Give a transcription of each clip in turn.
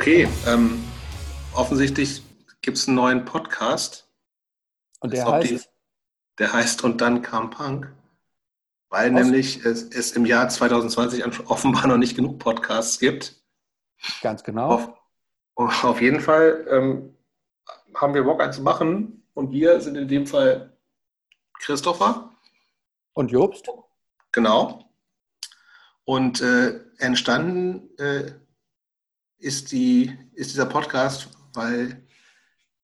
Okay, ähm, offensichtlich gibt es einen neuen Podcast. Und der heißt? Die, der heißt Und dann kam Punk. Weil Aus nämlich es, es, im Jahr 2020 offenbar noch nicht genug Podcasts gibt. Ganz genau. Auf, auf jeden Fall ähm, haben wir Bock, einen zu machen. Und wir sind in dem Fall Christopher. Und Jobst. Genau. Und äh, entstanden äh, ist, die, ist dieser Podcast, weil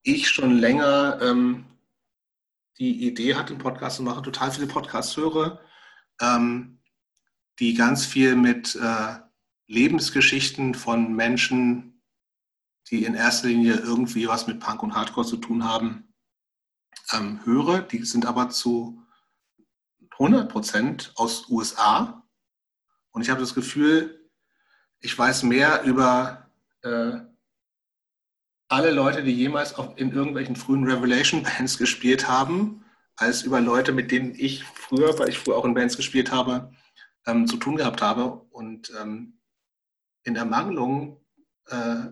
ich schon länger ähm, die Idee hatte, einen Podcast zu machen, total viele Podcasts höre, ähm, die ganz viel mit äh, Lebensgeschichten von Menschen, die in erster Linie irgendwie was mit Punk und Hardcore zu tun haben, ähm, höre. Die sind aber zu 100 Prozent aus USA. Und ich habe das Gefühl, ich weiß mehr über äh, alle Leute, die jemals auf, in irgendwelchen frühen Revelation-Bands gespielt haben, als über Leute, mit denen ich früher, weil ich früher auch in Bands gespielt habe, ähm, zu tun gehabt habe. Und ähm, in der Mangelung äh,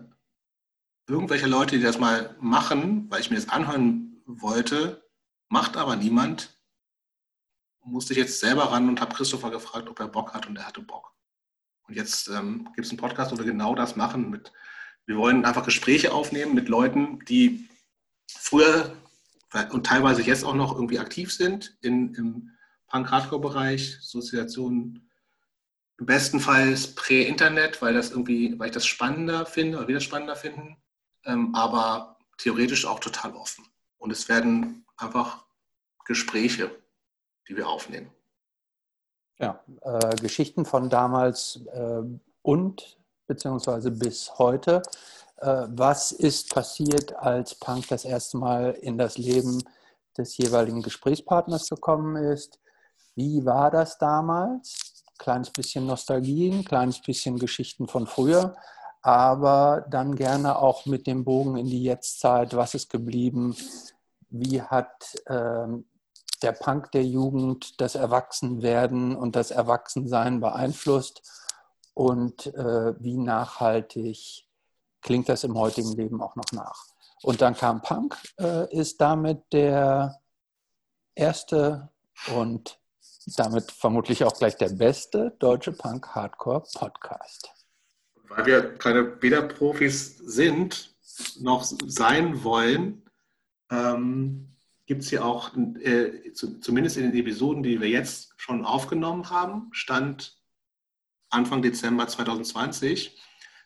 irgendwelcher Leute, die das mal machen, weil ich mir das anhören wollte, macht aber niemand, musste ich jetzt selber ran und habe Christopher gefragt, ob er Bock hat und er hatte Bock. Und jetzt ähm, gibt es einen Podcast, wo wir genau das machen. Mit, wir wollen einfach Gespräche aufnehmen mit Leuten, die früher und teilweise jetzt auch noch irgendwie aktiv sind in, im Punk-Hardcore-Bereich, Soziationen. Im besten Fall Prä-Internet, weil das irgendwie, weil ich das spannender finde oder wir das spannender finden, ähm, aber theoretisch auch total offen. Und es werden einfach Gespräche, die wir aufnehmen. Ja, äh, Geschichten von damals äh, und beziehungsweise bis heute. Äh, was ist passiert, als Punk das erste Mal in das Leben des jeweiligen Gesprächspartners gekommen ist? Wie war das damals? Kleines bisschen Nostalgie, ein kleines bisschen Geschichten von früher, aber dann gerne auch mit dem Bogen in die Jetztzeit. Was ist geblieben? Wie hat ähm, der Punk der Jugend das Erwachsenwerden und das Erwachsensein beeinflusst und äh, wie nachhaltig klingt das im heutigen Leben auch noch nach. Und dann kam Punk, äh, ist damit der erste und damit vermutlich auch gleich der beste deutsche Punk-Hardcore-Podcast. Weil wir keine weder Profis sind, noch sein wollen, ähm, gibt es ja auch, äh, zu, zumindest in den Episoden, die wir jetzt schon aufgenommen haben, stand Anfang Dezember 2020,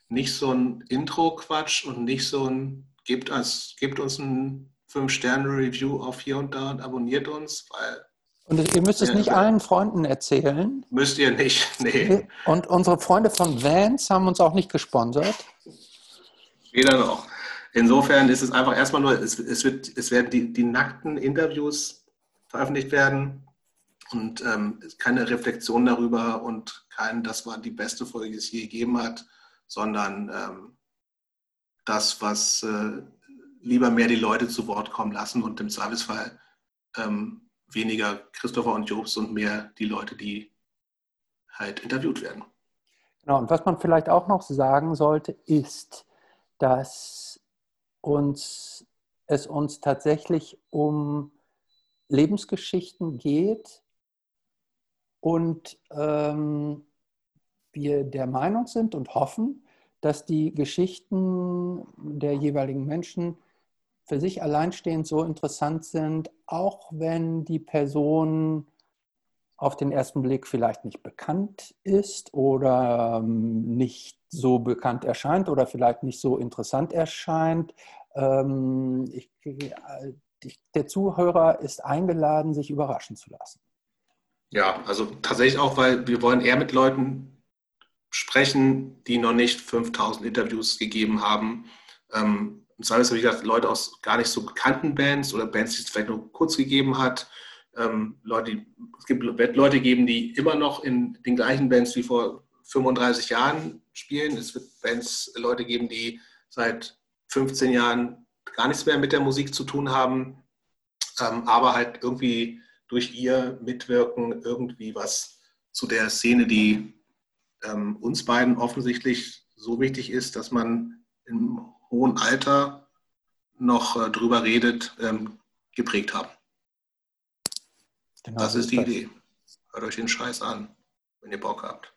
nicht so ein Intro-Quatsch und nicht so ein, gebt, als, gebt uns ein 5-Sterne-Review auf hier und da und abonniert uns, weil und ihr müsst es nicht allen Freunden erzählen. Müsst ihr nicht, nee. Und unsere Freunde von Vans haben uns auch nicht gesponsert. Weder noch. Insofern ist es einfach erstmal nur, es, es, wird, es werden die, die nackten Interviews veröffentlicht werden und ähm, keine Reflexion darüber und kein, das war die beste Folge, die es je gegeben hat, sondern ähm, das, was äh, lieber mehr die Leute zu Wort kommen lassen und im Zweifelsfall ähm, weniger Christopher und Jobs und mehr die Leute, die halt interviewt werden. Genau, und was man vielleicht auch noch sagen sollte, ist, dass uns, es uns tatsächlich um Lebensgeschichten geht und ähm, wir der Meinung sind und hoffen, dass die Geschichten der jeweiligen Menschen für sich alleinstehend so interessant sind, auch wenn die Person auf den ersten Blick vielleicht nicht bekannt ist oder ähm, nicht so bekannt erscheint oder vielleicht nicht so interessant erscheint. Ähm, ich, ich, der Zuhörer ist eingeladen, sich überraschen zu lassen. Ja, also tatsächlich auch, weil wir wollen eher mit Leuten sprechen, die noch nicht 5000 Interviews gegeben haben. Ähm, und zwar ist, wie gesagt, Leute aus gar nicht so bekannten Bands oder Bands, die es vielleicht nur kurz gegeben hat. Ähm, Leute, es gibt Leute geben, die immer noch in den gleichen Bands wie vor 35 Jahren spielen. Es wird Bands, Leute geben, die seit 15 Jahren gar nichts mehr mit der Musik zu tun haben, ähm, aber halt irgendwie durch ihr Mitwirken irgendwie was zu der Szene, die ähm, uns beiden offensichtlich so wichtig ist, dass man im hohen Alter noch äh, drüber redet, ähm, geprägt haben. Genau, das ist die das. Idee. Hört euch den Scheiß an, wenn ihr Bock habt.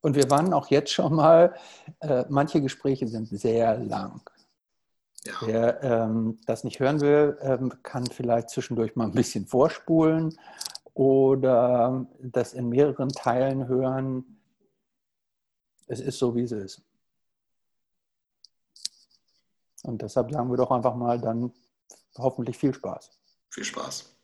Und wir waren auch jetzt schon mal, äh, manche Gespräche sind sehr lang. Ja. Wer ähm, das nicht hören will, ähm, kann vielleicht zwischendurch mal ein bisschen vorspulen oder das in mehreren Teilen hören. Es ist so, wie es ist. Und deshalb sagen wir doch einfach mal dann hoffentlich viel Spaß. Viel Spaß.